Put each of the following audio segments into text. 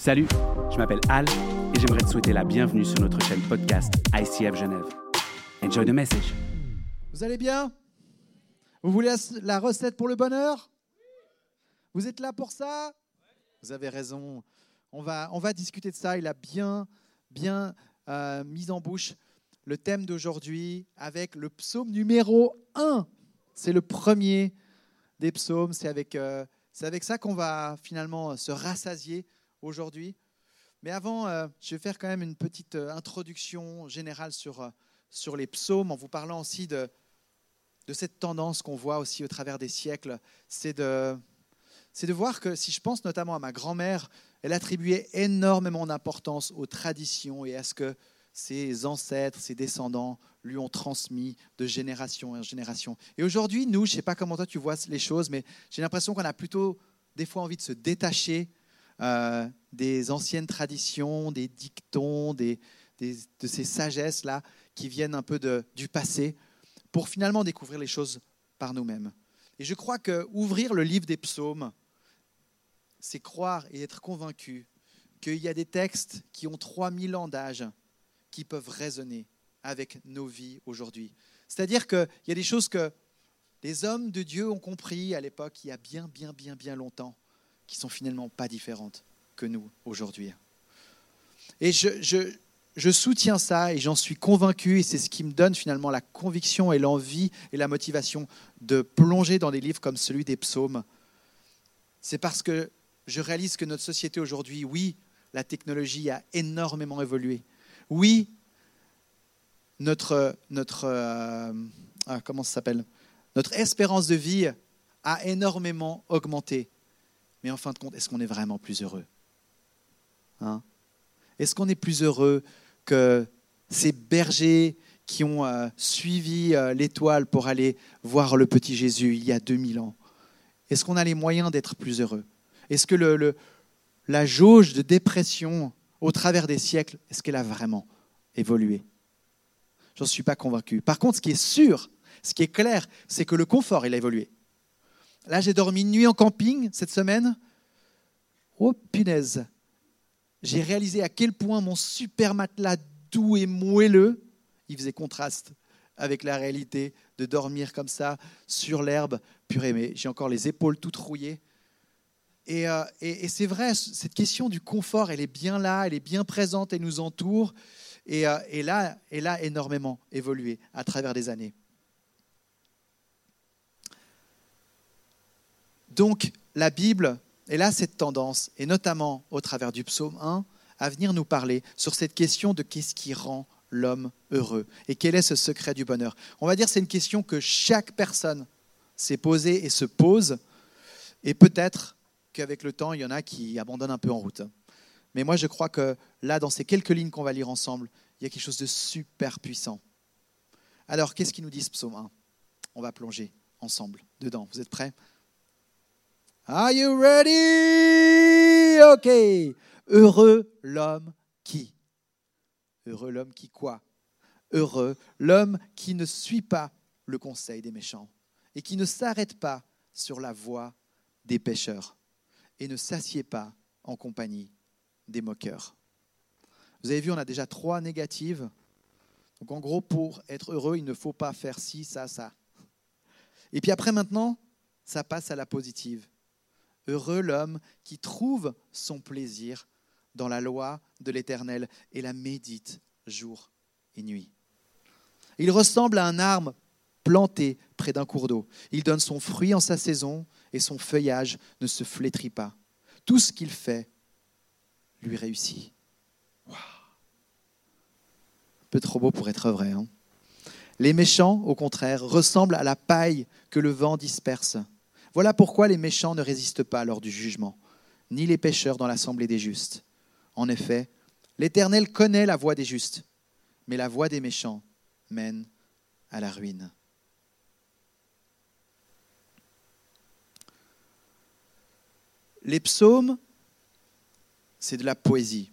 Salut, je m'appelle Al et j'aimerais te souhaiter la bienvenue sur notre chaîne podcast ICF Genève. Enjoy the message. Vous allez bien? Vous voulez la recette pour le bonheur? Vous êtes là pour ça? Vous avez raison. On va, on va discuter de ça. Il a bien, bien euh, mis en bouche le thème d'aujourd'hui avec le psaume numéro 1. C'est le premier des psaumes. C'est avec, euh, c'est avec ça qu'on va finalement se rassasier aujourd'hui. Mais avant, euh, je vais faire quand même une petite euh, introduction générale sur, euh, sur les psaumes en vous parlant aussi de, de cette tendance qu'on voit aussi au travers des siècles. C'est de, c'est de voir que si je pense notamment à ma grand-mère, elle attribuait énormément d'importance aux traditions et à ce que ses ancêtres, ses descendants lui ont transmis de génération en génération. Et aujourd'hui, nous, je ne sais pas comment toi tu vois les choses, mais j'ai l'impression qu'on a plutôt des fois envie de se détacher euh, des anciennes traditions, des dictons, des, de ces sagesses-là qui viennent un peu de, du passé, pour finalement découvrir les choses par nous-mêmes. Et je crois que ouvrir le livre des psaumes, c'est croire et être convaincu qu'il y a des textes qui ont 3000 ans d'âge qui peuvent résonner avec nos vies aujourd'hui. C'est-à-dire qu'il y a des choses que les hommes de Dieu ont compris à l'époque, il y a bien, bien, bien, bien longtemps qui sont finalement pas différentes que nous aujourd'hui. Et je, soutiens ça et j'en suis convaincu et c'est ce qui me donne finalement la conviction et l'envie et la motivation de plonger dans des livres comme celui des psaumes. C'est parce que je réalise que notre société aujourd'hui, oui, la technologie a énormément évolué. Oui, notre, notre euh, ah, comment ça Notre espérance de vie a énormément augmenté. Mais en fin de compte, est-ce qu'on est vraiment plus heureux? Hein? Est-ce qu'on est plus heureux que ces bergers qui ont euh, suivi euh, l'étoile pour aller voir le petit Jésus il y a 2000 ans? Est-ce qu'on a les moyens d'être plus heureux? Est-ce que la jauge de dépression au travers des siècles, est-ce qu'elle a vraiment évolué? J'en suis pas convaincu. Par contre, ce qui est sûr, ce qui est clair, c'est que le confort, il a évolué. Là, j'ai dormi une nuit en camping cette semaine. Oh punaise J'ai réalisé à quel point mon super matelas doux et moelleux, il faisait contraste avec la réalité de dormir comme ça sur l'herbe. Purée, mais j'ai encore les épaules toutes rouillées. Et, euh, c'est vrai, cette question du confort, elle est bien là, elle est bien présente, elle nous entoure. Et, euh, et là, elle a énormément évolué à travers les années. Donc la Bible, elle a cette tendance, et notamment au travers du psaume 1, à venir nous parler sur cette question de qu'est-ce qui rend l'homme heureux et quel est ce secret du bonheur. On va dire c'est une question que chaque personne s'est posée et se pose, et peut-être qu'avec le temps, il y en a qui abandonnent un peu en route. Mais moi, je crois que là, dans ces quelques lignes qu'on va lire ensemble, il y a quelque chose de super puissant. Alors, qu'est-ce qui nous dit ce psaume 1 On va plonger ensemble dedans. Vous êtes prêts? Are you ready? OK. Heureux l'homme qui Heureux l'homme qui quoi? Heureux l'homme qui ne suit pas le conseil des méchants et qui ne s'arrête pas sur la voie des pécheurs et ne s'assied pas en compagnie des moqueurs. Vous avez vu, on a déjà trois négatives. Donc en gros, pour être heureux, il ne faut pas faire ci, ça, ça. Et puis après, maintenant, ça passe à la positive. Heureux l'homme qui trouve son plaisir dans la loi de l'Éternel et la médite jour et nuit. Il ressemble à un arbre planté près d'un cours d'eau. Il donne son fruit en sa saison et son feuillage ne se flétrit pas. Tout ce qu'il fait lui réussit. Un peu trop beau pour être vrai. Hein. Les méchants, au contraire, ressemblent à la paille que le vent disperse. Voilà pourquoi les méchants ne résistent pas lors du jugement, ni les pécheurs dans l'assemblée des justes. En effet, l'Éternel connaît la voie des justes, mais la voie des méchants mène à la ruine. Les psaumes, c'est de la poésie.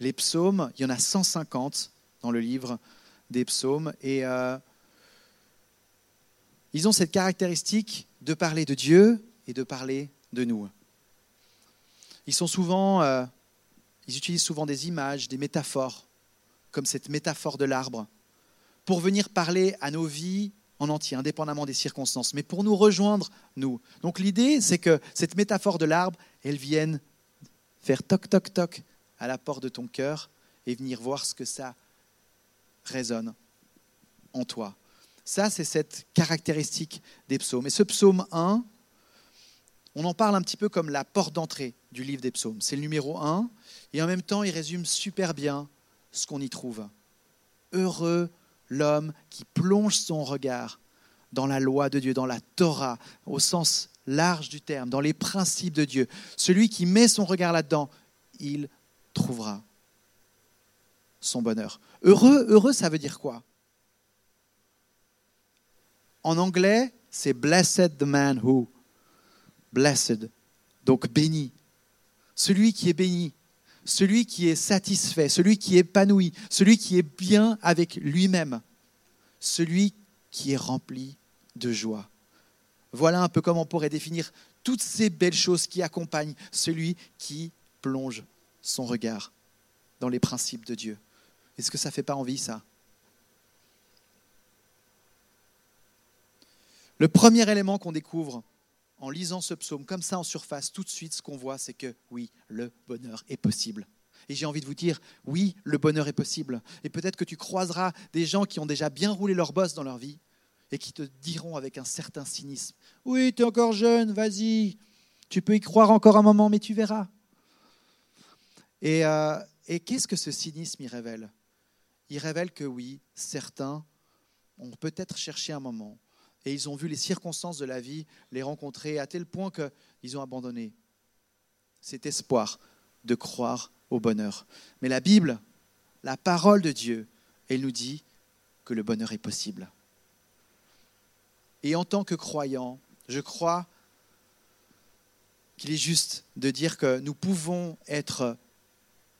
Les psaumes, il y en a 150 dans le livre des psaumes, et euh, ils ont cette caractéristique de parler de Dieu et de parler de nous. ils sont souvent, euh, ils utilisent souvent des images, des métaphores, comme cette métaphore de l'arbre, pour venir parler à nos vies en entier, indépendamment des circonstances, mais pour nous rejoindre, nous. Donc l'idée, c'est que cette métaphore de l'arbre, elle vienne faire toc, toc, toc à la porte de ton cœur et venir voir ce que ça résonne en toi. Ça, c'est cette caractéristique des psaumes. Et ce psaume 1, on en parle un petit peu comme la porte d'entrée du livre des psaumes. C'est le numéro 1, et en même temps, il résume super bien ce qu'on y trouve. Heureux l'homme qui plonge son regard dans la loi de Dieu, dans la Torah, au sens large du terme, dans les principes de Dieu. Celui qui met son regard là-dedans, il trouvera son bonheur. Heureux, heureux, ça veut dire quoi? En anglais, c'est blessed the man who. Blessed. Donc béni. Celui qui est béni, celui qui est satisfait, celui qui est épanoui, celui qui est bien avec lui-même, celui qui est rempli de joie. Voilà un peu comment on pourrait définir toutes ces belles choses qui accompagnent celui qui plonge son regard dans les principes de Dieu. Est-ce que ça ne fait pas envie, ça? Le premier élément qu'on découvre en lisant ce psaume comme ça en surface, tout de suite, ce qu'on voit, c'est que oui, le bonheur est possible. Et j'ai envie de vous dire, oui, le bonheur est possible. Et peut-être que tu croiseras des gens qui ont déjà bien roulé leur boss dans leur vie et qui te diront avec un certain cynisme, oui, tu es encore jeune, vas-y, tu peux y croire encore un moment, mais tu verras. Et, euh, et qu'est-ce que ce cynisme y révèle? Il révèle que oui, certains ont peut-être cherché un moment et ils ont vu les circonstances de la vie les rencontrer à tel point qu'ils ont abandonné cet espoir de croire au bonheur. Mais la Bible, la parole de Dieu, elle nous dit que le bonheur est possible. Et en tant que croyant, je crois qu'il est juste de dire que nous pouvons être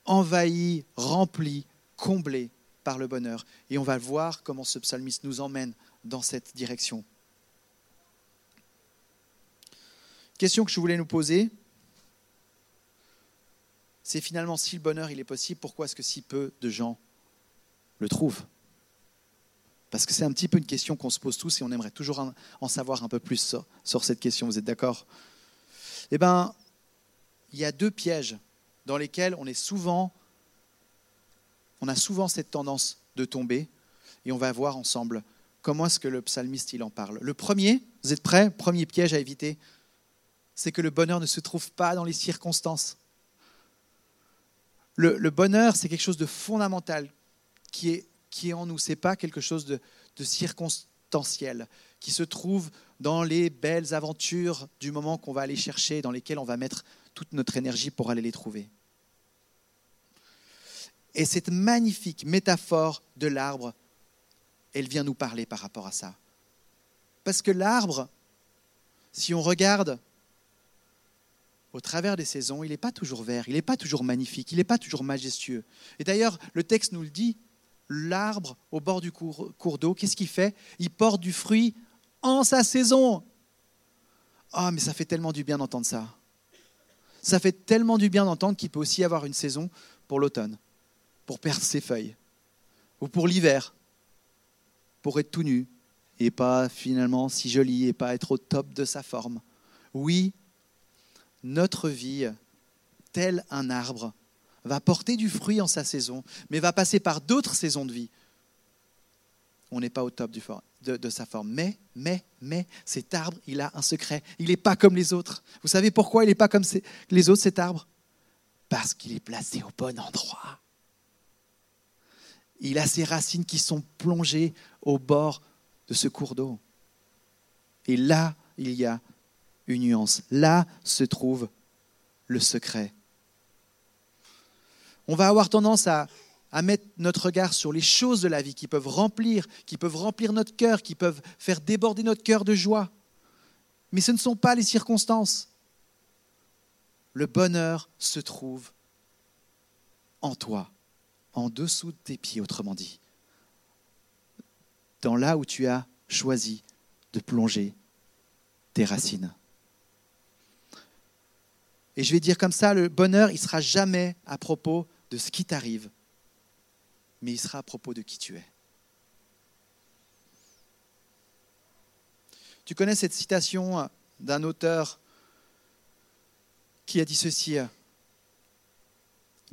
envahis, remplis, comblés par le bonheur. Et on va voir comment ce psalmiste nous emmène dans cette direction. Question que je voulais nous poser, c'est finalement si le bonheur il est possible, pourquoi est-ce que si peu de gens le trouvent? Parce que c'est un petit peu une question qu'on se pose tous et on aimerait toujours en savoir un peu plus sur, cette question. Vous êtes d'accord? Eh bien, il y a deux pièges dans lesquels on est souvent, on a souvent cette tendance de tomber et on va voir ensemble comment est-ce que le psalmiste il en parle? Le premier, vous êtes prêts? Premier piège à éviter, c'est que le bonheur ne se trouve pas dans les circonstances le, bonheur, c'est quelque chose de fondamental qui est, qui en nous. Ce n'est pas quelque chose de, de circonstanciel qui se trouve dans les belles aventures du moment qu'on va aller chercher, dans lesquelles on va mettre toute notre énergie pour aller les trouver. Et cette magnifique métaphore de l'arbre, elle vient nous parler par rapport à ça. Parce que l'arbre, si on regarde au travers des saisons, il n'est pas toujours vert, il n'est pas toujours magnifique, il n'est pas toujours majestueux. Et d'ailleurs, le texte nous le dit, l'arbre au bord du cours, d'eau, qu'est-ce qu'il fait? Il porte du fruit en sa saison. Ah, mais ça fait tellement du bien d'entendre ça. Ça fait tellement du bien d'entendre qu'il peut aussi avoir une saison pour l'automne, pour perdre ses feuilles, ou pour l'hiver, pour être tout nu et pas finalement si joli et pas être au top de sa forme. Oui, notre vie, tel un arbre, va porter du fruit en sa saison, mais va passer par d'autres saisons de vie. On n'est pas au top de, sa forme. Mais, mais, mais, cet arbre, il a un secret. Il n'est pas comme les autres. Vous savez pourquoi il n'est pas comme les autres, cet arbre? Parce qu'il est placé au bon endroit. Il a ses racines qui sont plongées au bord de ce cours d'eau. Et là, il y a une nuance. Là se trouve le secret. On va avoir tendance à, mettre notre regard sur les choses de la vie qui peuvent remplir, qui peuvent remplir notre cœur, qui peuvent faire déborder notre cœur de joie. Mais ce ne sont pas les circonstances. Le bonheur se trouve en toi, en dessous de tes pieds, autrement dit, dans là où tu as choisi de plonger tes racines. Et je vais dire comme ça, le bonheur, il sera jamais à propos de ce qui t'arrive, mais il sera à propos de qui tu es. Tu connais cette citation d'un auteur qui a dit ceci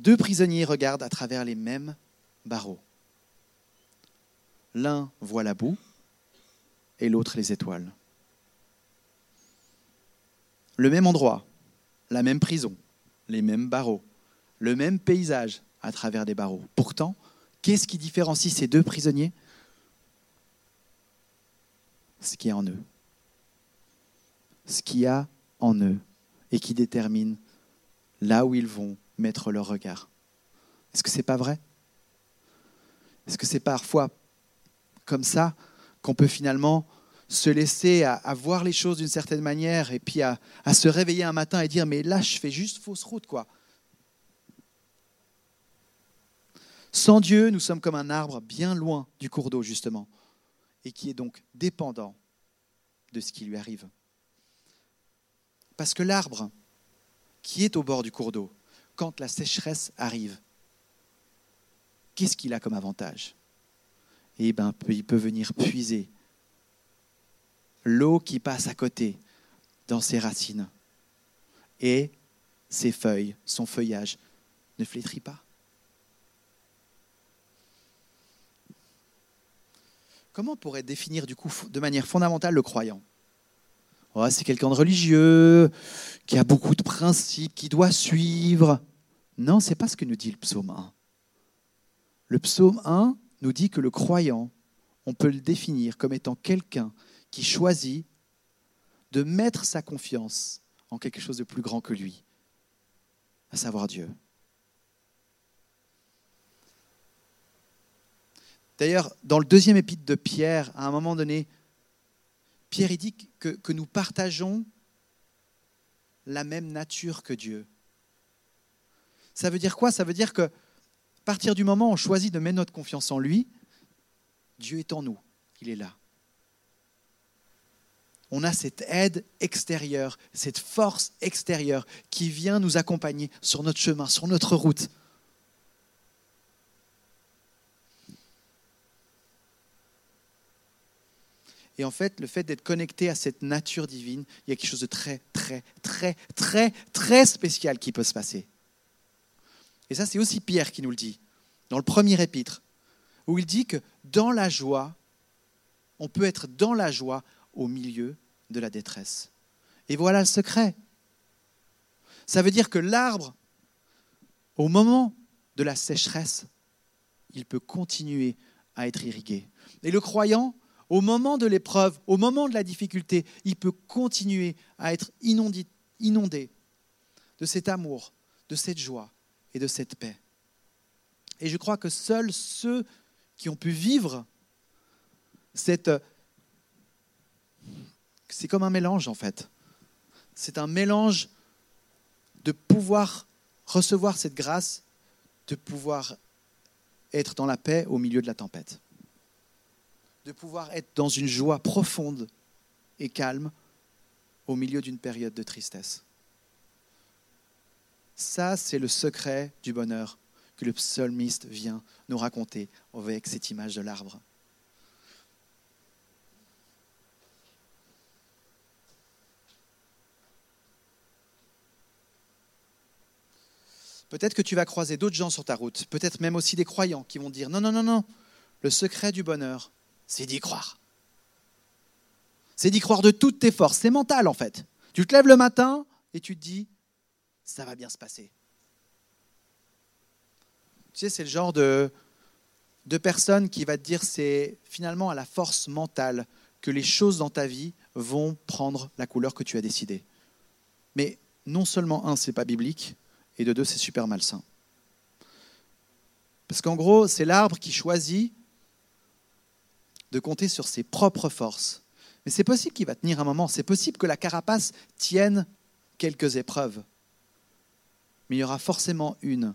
Deux prisonniers regardent à travers les mêmes barreaux. L'un voit la boue et l'autre les étoiles. Le même endroit, la même prison, les mêmes barreaux, le même paysage à travers des barreaux. Pourtant, qu'est-ce qui différencie ces deux prisonniers? Ce qui est en eux. Ce qu'il y a en eux et qui détermine là où ils vont mettre leur regard. Est-ce que ce n'est pas vrai? Est-ce que c'est parfois comme ça qu'on peut finalement se laisser à, voir les choses d'une certaine manière et puis à, à, se réveiller un matin et dire mais là je fais juste fausse route quoi. Sans Dieu, nous sommes comme un arbre bien loin du cours d'eau justement et qui est donc dépendant de ce qui lui arrive. Parce que l'arbre qui est au bord du cours d'eau, quand la sécheresse arrive, qu'est-ce qu'il a comme avantage? Eh bien, il peut venir puiser l'eau qui passe à côté dans ses racines. Et ses feuilles, son feuillage ne flétrit pas. Comment on pourrait définir du coup de manière fondamentale le croyant? C'est quelqu'un de religieux, qui a beaucoup de principes, qui doit suivre. Non, ce n'est pas ce que nous dit le psaume 1. Le psaume 1 nous dit que le croyant, on peut le définir comme étant quelqu'un qui choisit de mettre sa confiance en quelque chose de plus grand que lui, à savoir Dieu. D'ailleurs, dans le deuxième épître de Pierre, à un moment donné, Pierre dit que, que nous partageons la même nature que Dieu. Ça veut dire quoi? Ça veut dire que à partir du moment où on choisit de mettre notre confiance en lui, Dieu est en nous, il est là on a cette aide extérieure, cette force extérieure qui vient nous accompagner sur notre chemin, sur notre route. Et en fait, le fait d'être connecté à cette nature divine, il y a quelque chose de très, très, très, très, très spécial qui peut se passer. Et ça, c'est aussi Pierre qui nous le dit, dans le premier épître, où il dit que dans la joie, on peut être dans la joie au milieu de la détresse. Et voilà le secret. Ça veut dire que l'arbre, au moment de la sécheresse, il peut continuer à être irrigué. Et le croyant, au moment de l'épreuve, au moment de la difficulté, il peut continuer à être inondé, de cet amour, de cette joie et de cette paix. Et je crois que seuls ceux qui ont pu vivre cette c'est comme un mélange en fait. C'est un mélange de pouvoir recevoir cette grâce, de pouvoir être dans la paix au milieu de la tempête, de pouvoir être dans une joie profonde et calme au milieu d'une période de tristesse. Ça, c'est le secret du bonheur que le psalmiste vient nous raconter avec cette image de l'arbre. Peut-être que tu vas croiser d'autres gens sur ta route, peut-être même aussi des croyants qui vont dire non, non, non, non, le secret du bonheur, c'est d'y croire. C'est d'y croire de toutes tes forces. C'est mental en fait. Tu te lèves le matin et tu te dis, ça va bien se passer. Tu sais, c'est le genre de, de personne qui va te dire, c'est finalement à la force mentale que les choses dans ta vie vont prendre la couleur que tu as décidée. Mais non seulement, un, c'est pas biblique, et de deux, c'est super malsain. Parce qu'en gros, c'est l'arbre qui choisit de compter sur ses propres forces. Mais c'est possible qu'il va tenir un moment, c'est possible que la carapace tienne quelques épreuves. Mais il y aura forcément une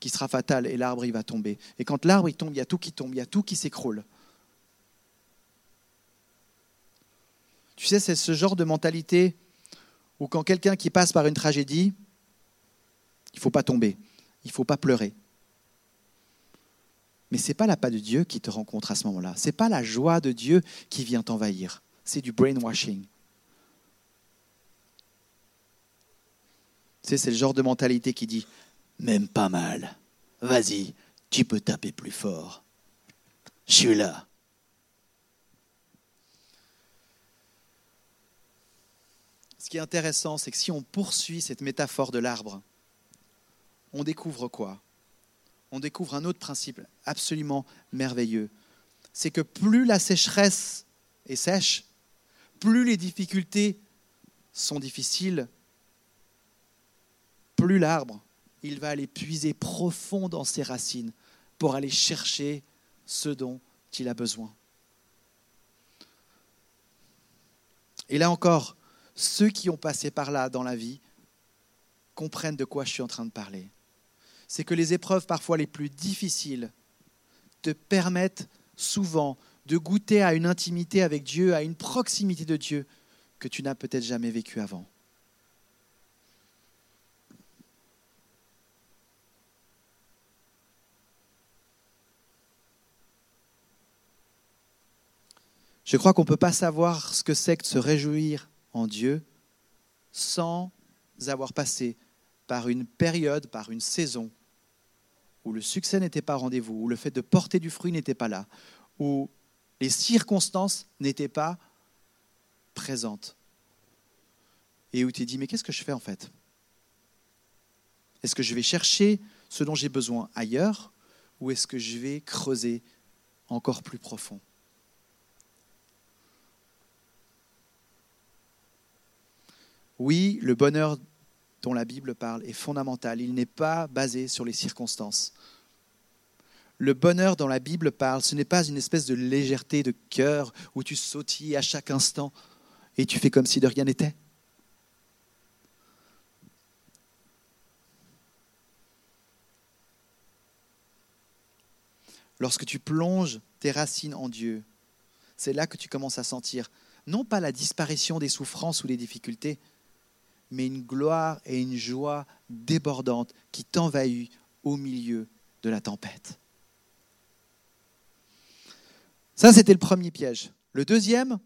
qui sera fatale et l'arbre il va tomber. Et quand l'arbre il tombe, il y a tout qui tombe, il y a tout qui s'écroule. Tu sais, c'est ce genre de mentalité ou quand quelqu'un qui passe par une tragédie, il ne faut pas tomber, il ne faut pas pleurer. Mais ce n'est pas la paix de Dieu qui te rencontre à ce moment-là. Ce n'est pas la joie de Dieu qui vient t'envahir. C'est du brainwashing. c'est le genre de mentalité qui dit Même pas mal. Vas-y, tu peux taper plus fort. Je suis là. Ce qui est intéressant, c'est que si on poursuit cette métaphore de l'arbre, on découvre quoi? On découvre un autre principe absolument merveilleux. C'est que plus la sécheresse est sèche, plus les difficultés sont difficiles, plus l'arbre, il va aller puiser profond dans ses racines pour aller chercher ce dont il a besoin. Et là encore, ceux qui ont passé par là dans la vie comprennent de quoi je suis en train de parler. C'est que les épreuves parfois les plus difficiles te permettent souvent de goûter à une intimité avec Dieu, à une proximité de Dieu que tu n'as peut-être jamais vécue avant. Je crois qu'on ne peut pas savoir ce que c'est que de se réjouir en Dieu sans avoir passé par une période, par une saison où le succès n'était pas rendez-vous, où le fait de porter du fruit n'était pas là, où les circonstances n'étaient pas présentes. Et où tu t'es dit, mais qu'est-ce que je fais en fait? Est-ce que je vais chercher ce dont j'ai besoin ailleurs ou est-ce que je vais creuser encore plus profond? Oui, le bonheur dont la Bible parle est fondamental. Il n'est pas basé sur les circonstances. Le bonheur dont la Bible parle, ce n'est pas une espèce de légèreté de cœur où tu sautilles à chaque instant et tu fais comme si de rien n'était. Lorsque tu plonges tes racines en Dieu, c'est là que tu commences à sentir non pas la disparition des souffrances ou des difficultés, mais une gloire et une joie débordante qui t'envahit au milieu de la tempête. Ça, c'était le premier piège. Le deuxième,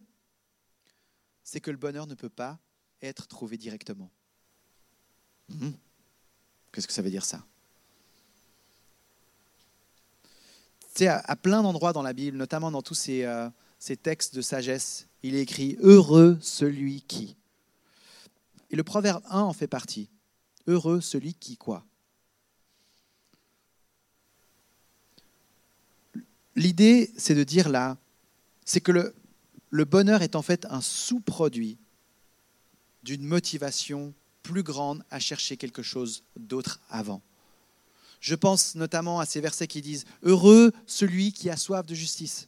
c'est que le bonheur ne peut pas être trouvé directement. Hmm. Qu'est-ce que ça veut dire ça? Tu sais, à, plein d'endroits dans la Bible, notamment dans tous ces, euh, ces textes de sagesse, il est écrit Heureux celui qui. Et le proverbe 1 en fait partie. Heureux celui qui quoi L'idée, c'est de dire là, c'est que le, le bonheur est en fait un sous-produit d'une motivation plus grande à chercher quelque chose d'autre avant. Je pense notamment à ces versets qui disent ⁇ Heureux celui qui a soif de justice ⁇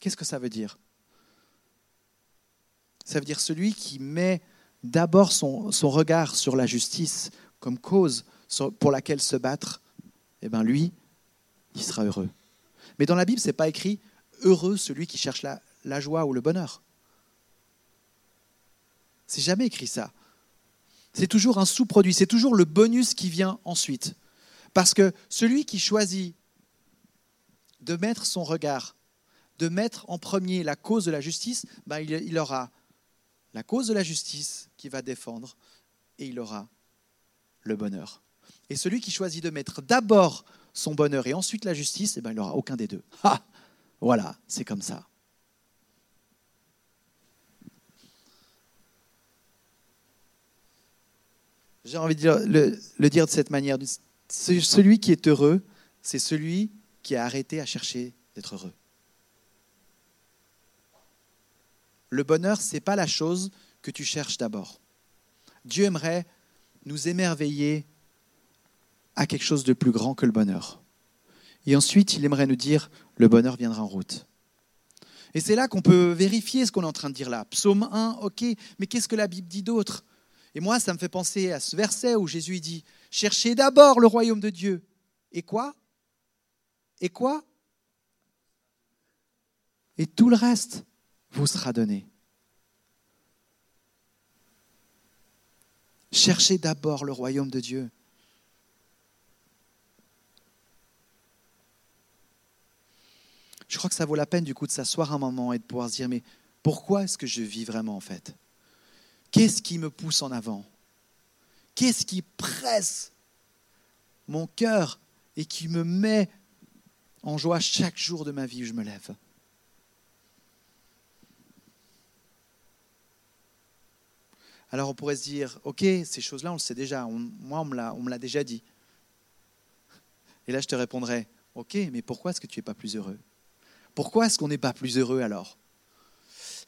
Qu'est-ce que ça veut dire? Ça veut dire celui qui met d'abord son, regard sur la justice comme cause pour laquelle se battre, eh bien lui, il sera heureux. Mais dans la Bible, ce n'est pas écrit heureux celui qui cherche la, la joie ou le bonheur. C'est jamais écrit ça. C'est toujours un sous-produit, c'est toujours le bonus qui vient ensuite. Parce que celui qui choisit de mettre son regard, de mettre en premier la cause de la justice, ben il aura la cause de la justice qui va défendre et il aura le bonheur. Et celui qui choisit de mettre d'abord son bonheur et ensuite la justice, eh ben, il n'aura aucun des deux. Ah, voilà, c'est comme ça. J'ai envie de le, dire de cette manière. Celui qui est heureux, c'est celui qui a arrêté à chercher d'être heureux. le bonheur, ce n'est pas la chose que tu cherches d'abord. Dieu aimerait nous émerveiller à quelque chose de plus grand que le bonheur. Et ensuite, il aimerait nous dire, le bonheur viendra en route. Et c'est là qu'on peut vérifier ce qu'on est en train de dire là. Psaume 1, ok, mais qu'est-ce que la Bible dit d'autre? Et moi, ça me fait penser à ce verset où Jésus dit, cherchez d'abord le royaume de Dieu. Et quoi? Et quoi? Et tout le reste vous sera donné. Cherchez d'abord le royaume de Dieu. Je crois que ça vaut la peine du coup de s'asseoir un moment et de pouvoir se dire, mais pourquoi est-ce que je vis vraiment en fait? Qu'est-ce qui me pousse en avant? Qu'est-ce qui presse mon cœur et qui me met en joie chaque jour de ma vie où je me lève? Alors on pourrait se dire, ok, ces choses-là, on le sait déjà, moi on me l'a déjà dit. Et là je te répondrais, ok, mais pourquoi est-ce que tu n'es pas plus heureux? Pourquoi est-ce qu'on n'est pas plus heureux alors?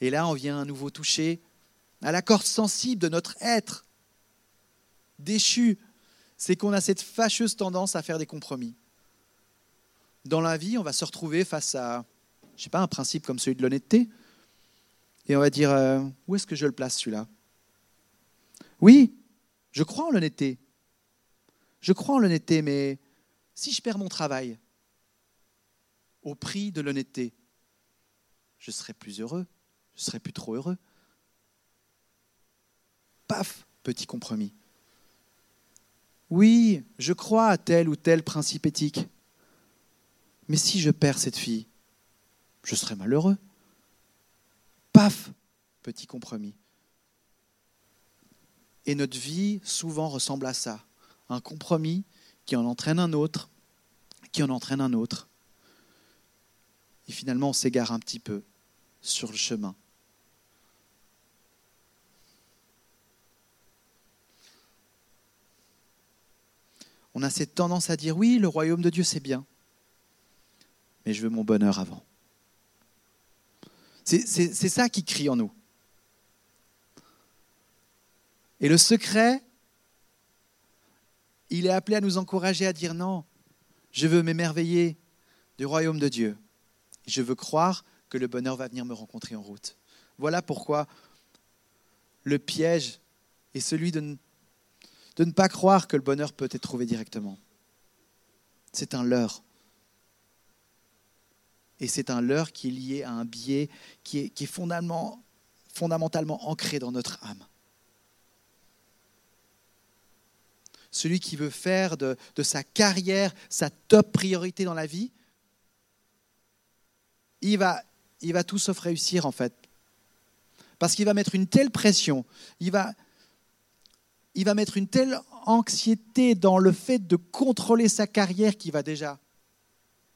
Et là on vient à nouveau toucher à la corde sensible de notre être déchu, c'est qu'on a cette fâcheuse tendance à faire des compromis. Dans la vie, on va se retrouver face à, je sais pas, un principe comme celui de l'honnêteté, et on va dire, euh, où est-ce que je le place celui-là? Oui, je crois en l'honnêteté. Je crois en l'honnêteté, mais si je perds mon travail au prix de l'honnêteté, je serai plus heureux, je serai plus trop heureux. Paf, petit compromis. Oui, je crois à tel ou tel principe éthique. Mais si je perds cette fille, je serai malheureux. Paf, petit compromis. Et notre vie souvent ressemble à ça. Un compromis qui en entraîne un autre, qui en entraîne un autre. Et finalement, on s'égare un petit peu sur le chemin. on a cette tendance à dire oui, le royaume de Dieu, c'est bien, mais je veux mon bonheur avant. C'est ça qui crie en nous. Et le secret, il est appelé à nous encourager à dire non, je veux m'émerveiller du royaume de Dieu. Je veux croire que le bonheur va venir me rencontrer en route. Voilà pourquoi le piège est celui de ne pas croire que le bonheur peut être trouvé directement. C'est un leurre. Et c'est un leurre qui est lié à un biais qui est, fondamentalement ancré dans notre âme. Celui qui veut faire de, sa carrière sa top priorité dans la vie, il va, il va tout sauf réussir en fait. Parce qu'il va mettre une telle pression, il va, il va mettre une telle anxiété dans le fait de contrôler sa carrière qu'il va déjà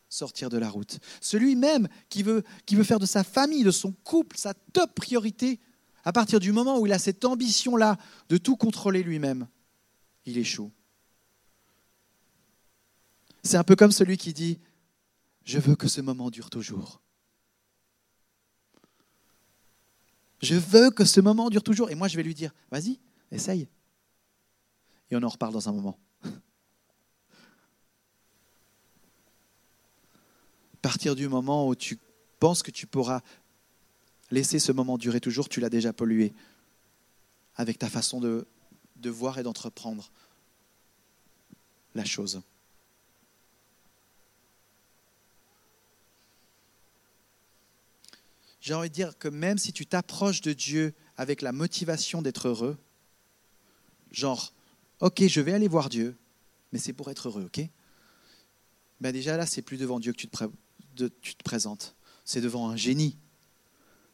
sortir de la route. Celui même qui veut, qui veut faire de sa famille, de son couple, sa top priorité, à partir du moment où il a cette ambition-là de tout contrôler lui-même, il échoue. C'est un peu comme celui qui dit, je veux que ce moment dure toujours. Je veux que ce moment dure toujours. Et moi, je vais lui dire, vas-y, essaye et on en reparle dans un moment. partir du moment où tu penses que tu pourras laisser ce moment durer toujours, tu l'as déjà pollué avec ta façon de, de voir et d'entreprendre la chose. J'ai envie de dire que même si tu t'approches de Dieu avec la motivation d'être heureux, genre Ok, je vais aller voir Dieu, mais c'est pour être heureux, ok? Ben Déjà là, c'est plus devant Dieu que tu te, tu te présentes, c'est devant un génie,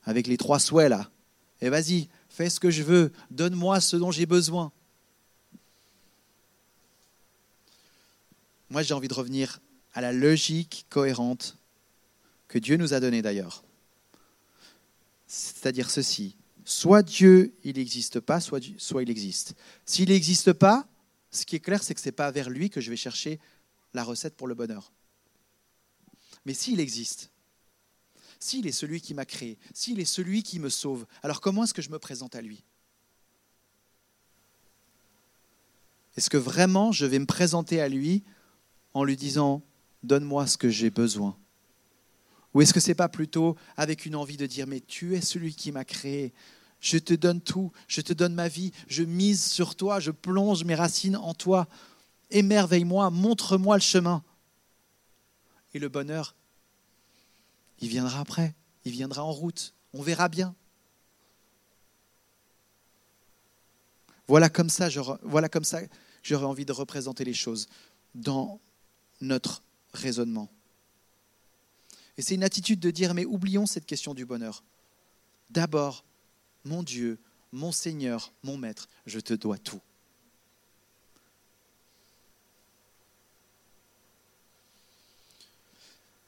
avec les trois souhaits là. Et vas-y, fais ce que je veux, donne-moi ce dont j'ai besoin. Moi, j'ai envie de revenir à la logique cohérente que Dieu nous a donnée d'ailleurs. C'est-à-dire ceci, soit Dieu, il n'existe pas, soit, soit il existe. S'il n'existe pas, ce qui est clair, c'est que ce n'est pas vers lui que je vais chercher la recette pour le bonheur. Mais s'il existe, s'il est celui qui m'a créé, s'il est celui qui me sauve, alors comment est-ce que je me présente à lui? Est-ce que vraiment je vais me présenter à lui en lui disant Donne-moi ce que j'ai besoin? Ou est-ce que ce n'est pas plutôt avec une envie de dire, mais tu es celui qui m'a créé, je te donne tout, je te donne ma vie, je mise sur toi, je plonge mes racines en toi, émerveille-moi, montre-moi le chemin. Et le bonheur, il viendra après, il viendra en route, on verra bien. Voilà comme ça, j'aurais, envie de représenter les choses dans notre raisonnement. Et c'est une attitude de dire, mais oublions cette question du bonheur. D'abord, mon Dieu, mon Seigneur, mon Maître, je te dois tout.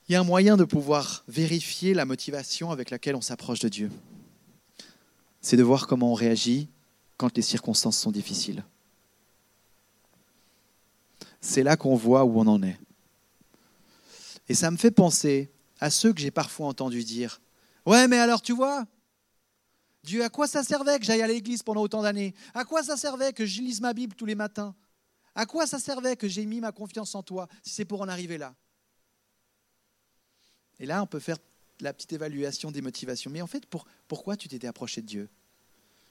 Il y a un moyen de pouvoir vérifier la motivation avec laquelle on s'approche de Dieu. C'est de voir comment on réagit quand les circonstances sont difficiles. C'est là qu'on voit où on en est. Et ça me fait penser à ceux que j'ai parfois entendu dire Ouais, mais alors tu vois, Dieu, à quoi ça servait que j'aille à l'église pendant autant d'années? À quoi ça servait que je lise ma Bible tous les matins? À quoi ça servait que j'ai mis ma confiance en toi si c'est pour en arriver là? Et là, on peut faire la petite évaluation des motivations. Mais en fait, pour, pourquoi tu t'étais approché de Dieu?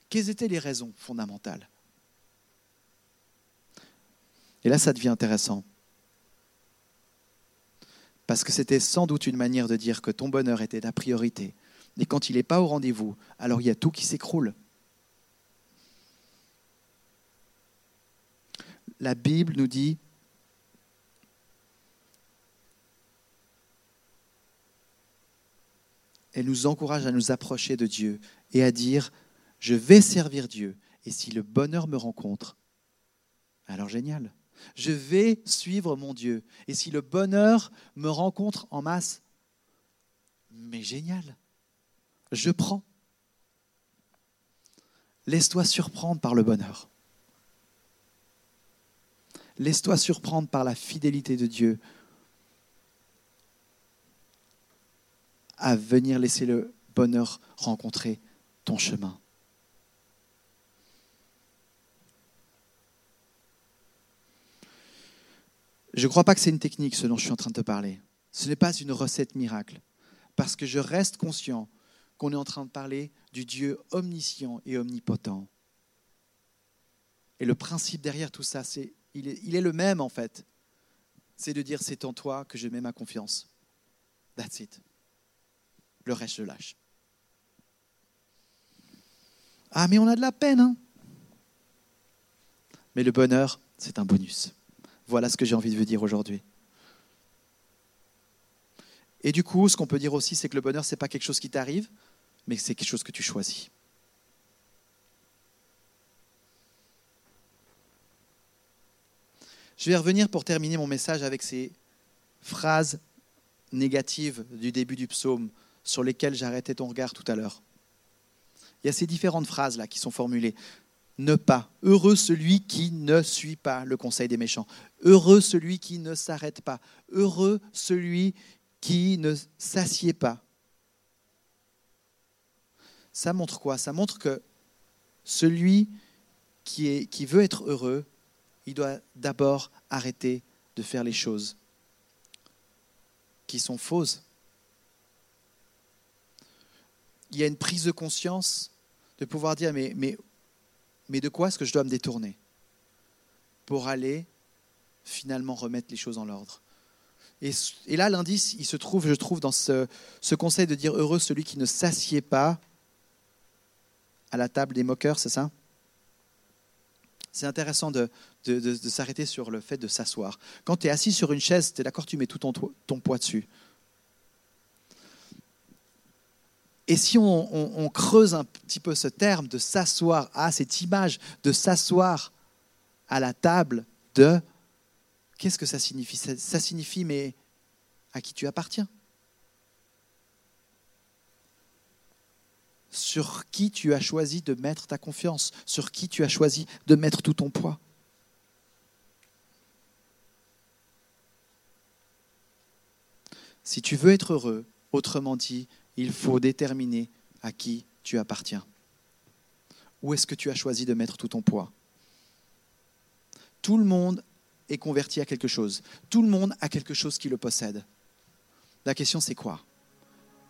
Quelles étaient les raisons fondamentales? Et là, ça devient intéressant. Parce que c'était sans doute une manière de dire que ton bonheur était ta priorité. Et quand il n'est pas au rendez-vous, alors il y a tout qui s'écroule. La Bible nous dit elle nous encourage à nous approcher de Dieu et à dire, je vais servir Dieu. Et si le bonheur me rencontre, alors génial. Je vais suivre mon Dieu. Et si le bonheur me rencontre en masse, mais génial. Je prends. Laisse-toi surprendre par le bonheur. Laisse-toi surprendre par la fidélité de Dieu à venir laisser le bonheur rencontrer ton chemin. Je ne crois pas que c'est une technique, ce dont je suis en train de te parler. Ce n'est pas une recette miracle, parce que je reste conscient qu'on est en train de parler du Dieu omniscient et omnipotent. Et le principe derrière tout ça, c'est il est, il est le même en fait. C'est de dire c'est en toi que je mets ma confiance. That's it. Le reste, je lâche. Ah, mais on a de la peine. Hein mais le bonheur, c'est un bonus. Voilà ce que j'ai envie de vous dire aujourd'hui. Et du coup, ce qu'on peut dire aussi, c'est que le bonheur, ce n'est pas quelque chose qui t'arrive, mais c'est quelque chose que tu choisis. Je vais revenir pour terminer mon message avec ces phrases négatives du début du psaume sur lesquelles j'arrêtais ton regard tout à l'heure. Il y a ces différentes phrases là qui sont formulées ne pas. Heureux celui qui ne suit pas le conseil des méchants. Heureux celui qui ne s'arrête pas. Heureux celui qui ne s'assied pas. Ça montre quoi? Ça montre que celui qui, veut être heureux, il doit d'abord arrêter de faire les choses qui sont fausses. Il y a une prise de conscience de pouvoir dire mais, mais mais de quoi est-ce que je dois me détourner pour aller finalement remettre les choses en ordre et, là, l'indice, il se trouve, je trouve, dans ce, conseil de dire heureux celui qui ne s'assied pas à la table des moqueurs, c'est ça? C'est intéressant de, s'arrêter sur le fait de s'asseoir. Quand tu es assis sur une chaise, tu es d'accord, tu mets tout ton, ton poids dessus. Et si on, creuse un petit peu ce terme de s'asseoir, à cette image de s'asseoir à la table de, qu'est-ce que ça signifie? Ça, signifie, mais à qui tu appartiens? Sur qui tu as choisi de mettre ta confiance? Sur qui tu as choisi de mettre tout ton poids? Si tu veux être heureux, autrement dit, il faut déterminer à qui tu appartiens. Où est-ce que tu as choisi de mettre tout ton poids? Tout le monde est converti à quelque chose. Tout le monde a quelque chose qui le possède. La question c'est quoi?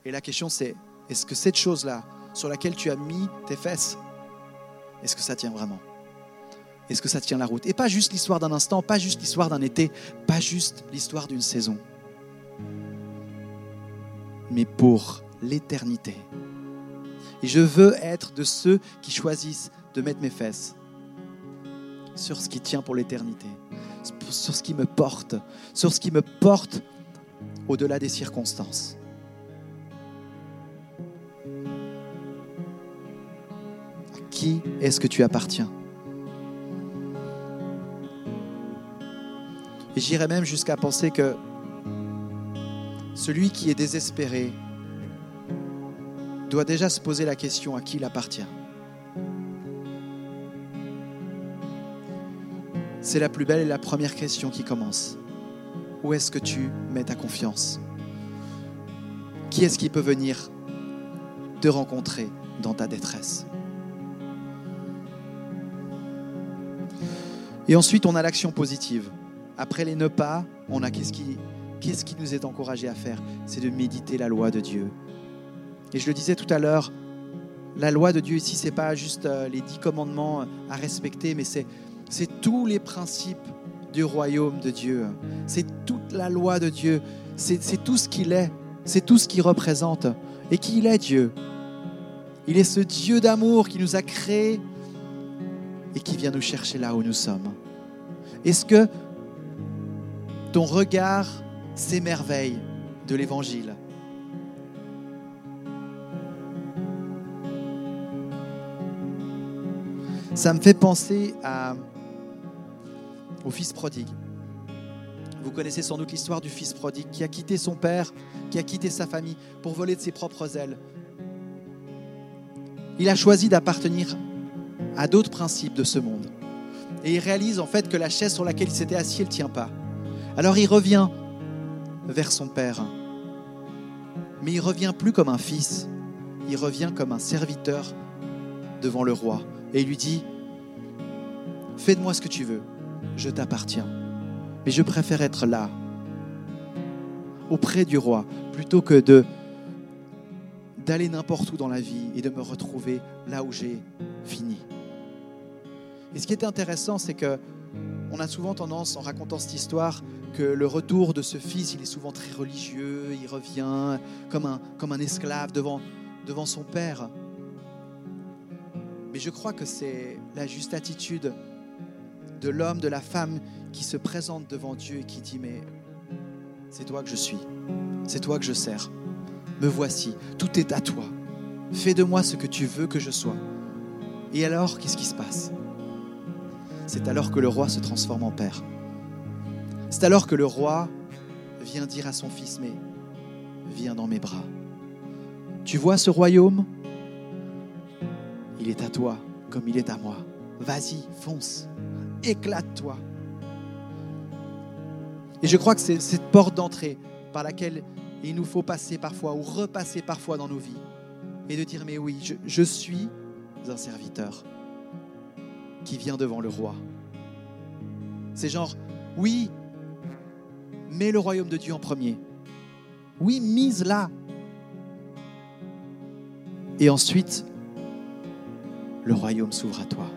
Et la question c'est, est-ce que cette chose-là, sur laquelle tu as mis tes fesses, est-ce que ça tient vraiment? Est-ce que ça tient la route? Et pas juste l'histoire d'un instant, pas juste l'histoire d'un été, pas juste l'histoire d'une saison, mais pour l'éternité. Et je veux être de ceux qui choisissent de mettre mes fesses sur ce qui tient pour l'éternité, sur ce qui me porte, sur ce qui me porte au-delà des circonstances. À qui est-ce que tu appartiens? Et j'irais même jusqu'à penser que celui qui est désespéré doit déjà se poser la question à qui il appartient. C'est la plus belle et la première question qui commence. Où est-ce que tu mets ta confiance? Qui est-ce qui peut venir te rencontrer dans ta détresse? Et ensuite, on a l'action positive. Après les ne pas, on a qu'est-ce qui, qu'est-ce qui nous est encouragé à faire? C'est de méditer la loi de Dieu. Et je le disais tout à l'heure, la loi de Dieu ici, c'est pas juste euh, les dix commandements à respecter, mais c'est tous les principes du royaume de Dieu. C'est toute la loi de Dieu. C'est tout ce qu'il est. C'est tout ce qu'il représente. Et qu'il est Dieu? Il est ce Dieu d'amour qui nous a créés et qui vient nous chercher là où nous sommes. Est-ce que ton regard s'émerveille de l'Évangile? Ça me fait penser au fils prodigue. Vous connaissez sans doute l'histoire du fils prodigue qui a quitté son père, qui a quitté sa famille pour voler de ses propres ailes. Il a choisi d'appartenir à d'autres principes de ce monde. Et il réalise en fait que la chaise sur laquelle il s'était assis, elle ne tient pas. Alors il revient vers son père. Mais il revient plus comme un fils, il revient comme un serviteur devant le roi. Et il lui dit, fais de moi ce que tu veux, je t'appartiens. Mais je préfère être là, auprès du roi, plutôt que de d'aller n'importe où dans la vie et de me retrouver là où j'ai fini. Et ce qui est intéressant, c'est que on a souvent tendance, en racontant cette histoire, que le retour de ce fils, il est souvent très religieux, il revient comme un, comme un esclave devant, devant son père. Mais je crois que c'est la juste attitude de l'homme, de la femme qui se présente devant Dieu et qui dit, mais c'est toi que je suis, c'est toi que je sers, me voici, tout est à toi, fais de moi ce que tu veux que je sois. Et alors, qu'est-ce qui se passe? C'est alors que le roi se transforme en père. C'est alors que le roi vient dire à son fils, mais viens dans mes bras. Tu vois ce royaume? Il est à toi comme il est à moi. Vas-y, fonce éclate-toi. Et je crois que c'est cette porte d'entrée par laquelle il nous faut passer parfois ou repasser parfois dans nos vies et de dire mais oui, je, suis un serviteur qui vient devant le roi. C'est genre, oui, mets le royaume de Dieu en premier. Oui, mise là. Et ensuite, le royaume s'ouvre à toi.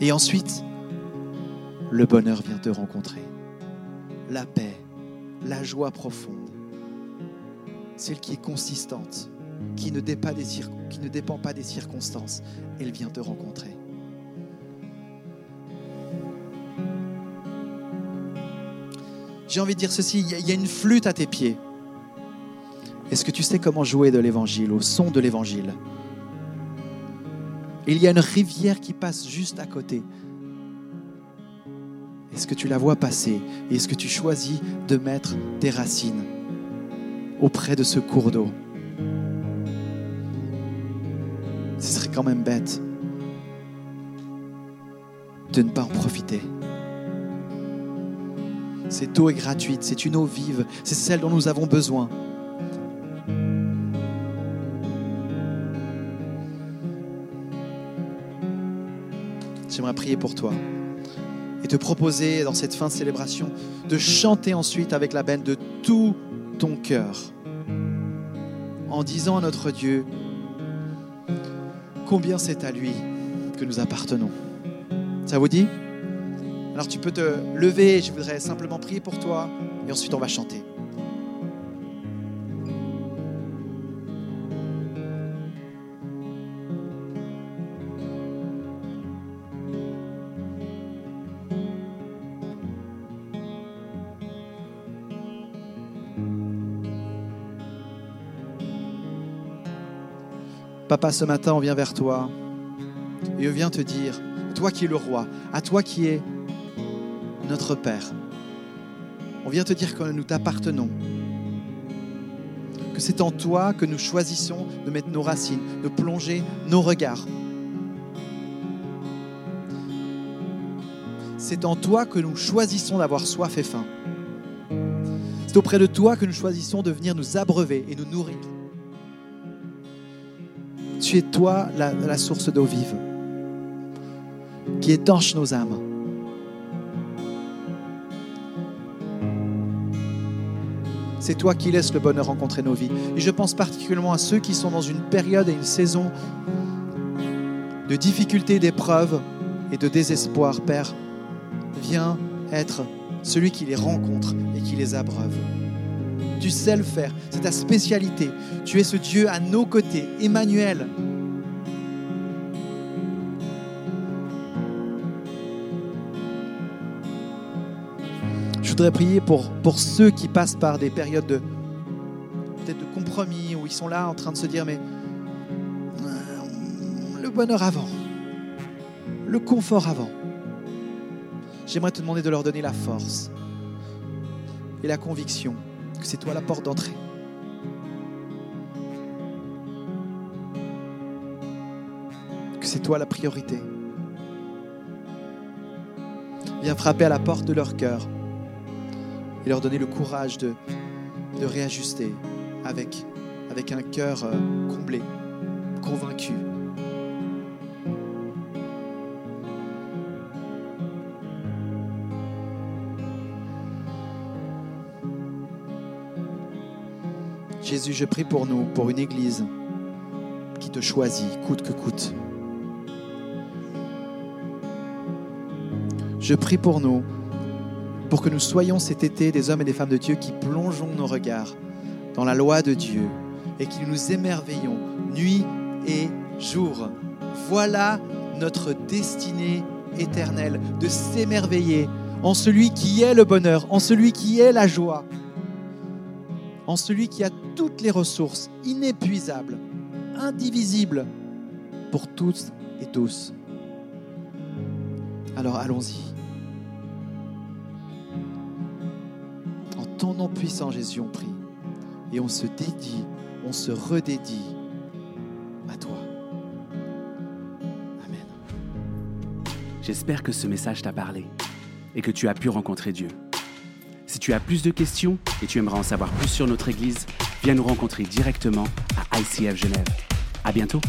Et ensuite, le bonheur vient te rencontrer. La paix, la joie profonde, celle qui est consistante, qui ne, dépend pas des circonstances, elle vient te rencontrer. J'ai envie de dire ceci, il y a une flûte à tes pieds. Est-ce que tu sais comment jouer de l'évangile, au son de l'évangile? Il y a une rivière qui passe juste à côté. Est-ce que tu la vois passer? Est-ce que tu choisis de mettre tes racines auprès de ce cours d'eau? Ce serait quand même bête de ne pas en profiter. Cette eau est gratuite, c'est une eau vive, c'est celle dont nous avons besoin. Prier pour toi et te proposer dans cette fin de célébration de chanter ensuite avec la benne de tout ton cœur en disant à notre Dieu combien c'est à lui que nous appartenons. Ça vous dit? Alors tu peux te lever, je voudrais simplement prier pour toi et ensuite on va chanter. Papa, ce matin, on vient vers toi et on vient te dire, toi qui es le roi, à toi qui es notre Père, on vient te dire que nous t'appartenons, que c'est en toi que nous choisissons de mettre nos racines, de plonger nos regards. C'est en toi que nous choisissons d'avoir soif et faim. C'est auprès de toi que nous choisissons de venir nous abreuver et nous nourrir. Tu es toi la, source d'eau vive qui étanche nos âmes. C'est toi qui laisses le bonheur rencontrer nos vies. Et je pense particulièrement à ceux qui sont dans une période et une saison de difficultés, d'épreuves et de désespoir. Père, viens être celui qui les rencontre et qui les abreuve. Tu sais le faire, c'est ta spécialité. Tu es ce Dieu à nos côtés, Emmanuel. Je voudrais prier pour, pour ceux qui passent par des périodes de peut-être de compromis où ils sont là en train de se dire mais euh, le bonheur avant, le confort avant. J'aimerais te demander de leur donner la force et la conviction que c'est toi la porte d'entrée. Que c'est toi la priorité. Viens frapper à la porte de leur cœur et leur donner le courage de, réajuster avec, avec un cœur euh, comblé, convaincu. Jésus, je prie pour nous, pour une Église qui te choisit, coûte que coûte. Je prie pour nous, pour que nous soyons cet été des hommes et des femmes de Dieu qui plongeons nos regards dans la loi de Dieu et qui nous émerveillons nuit et jour. Voilà notre destinée éternelle, de s'émerveiller en celui qui est le bonheur, en celui qui est la joie, en celui qui a toutes les ressources inépuisables, indivisibles pour tous et tous. Alors allons-y. En ton nom puissant, Jésus, on prie. Et on se dédie, on se redédie à toi. Amen. J'espère que ce message t'a parlé et que tu as pu rencontrer Dieu. Tu as plus de questions et tu aimerais en savoir plus sur notre Église, viens nous rencontrer directement à ICF Genève. À bientôt!